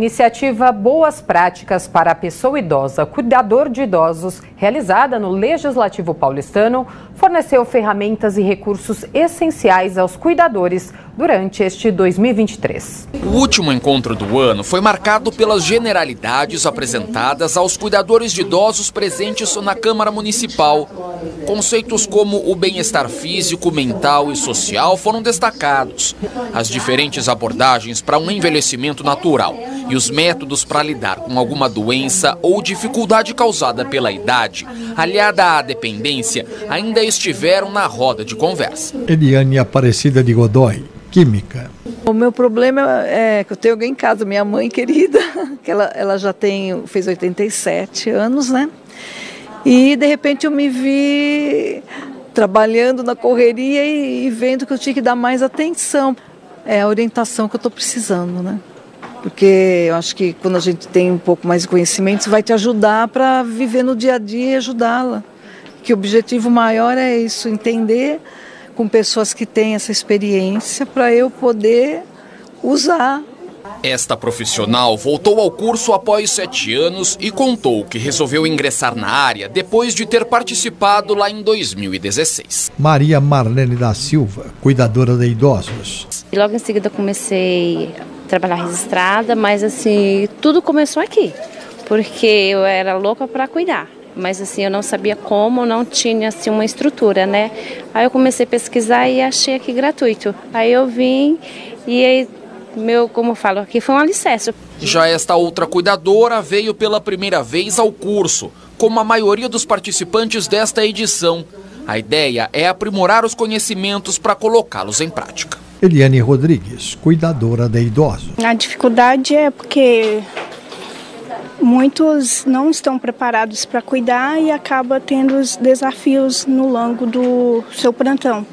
iniciativa Boas Práticas para a Pessoa Idosa, Cuidador de Idosos, realizada no Legislativo Paulistano, forneceu ferramentas e recursos essenciais aos cuidadores durante este 2023. O último encontro do ano foi marcado pelas generalidades apresentadas aos cuidadores de idosos presentes na Câmara Municipal. Conceitos como o bem-estar físico, mental e social foram destacados. As diferentes abordagens para um envelhecimento natural e os métodos para lidar com alguma doença ou dificuldade causada pela idade, aliada à dependência, ainda estiveram na roda de conversa. Eliane Aparecida de Godoy, Química. O meu problema é que eu tenho alguém em casa, minha mãe querida, que ela, ela já tem, fez 87 anos, né? E de repente eu me vi trabalhando na correria e, e vendo que eu tinha que dar mais atenção. É a orientação que eu estou precisando, né? porque eu acho que quando a gente tem um pouco mais de conhecimento, isso vai te ajudar para viver no dia a dia e ajudá-la. Que o objetivo maior é isso, entender com pessoas que têm essa experiência para eu poder usar. Esta profissional voltou ao curso após sete anos e contou que resolveu ingressar na área depois de ter participado lá em 2016. Maria Marlene da Silva, cuidadora de idosos. Logo em seguida comecei trabalhar registrada, mas assim, tudo começou aqui, porque eu era louca para cuidar. Mas assim, eu não sabia como, não tinha assim uma estrutura, né? Aí eu comecei a pesquisar e achei aqui gratuito. Aí eu vim e aí meu, como eu falo, aqui foi um alicerce. Já esta outra cuidadora veio pela primeira vez ao curso, como a maioria dos participantes desta edição. A ideia é aprimorar os conhecimentos para colocá-los em prática. Eliane Rodrigues, cuidadora de idosos. A dificuldade é porque muitos não estão preparados para cuidar e acaba tendo os desafios no longo do seu plantão.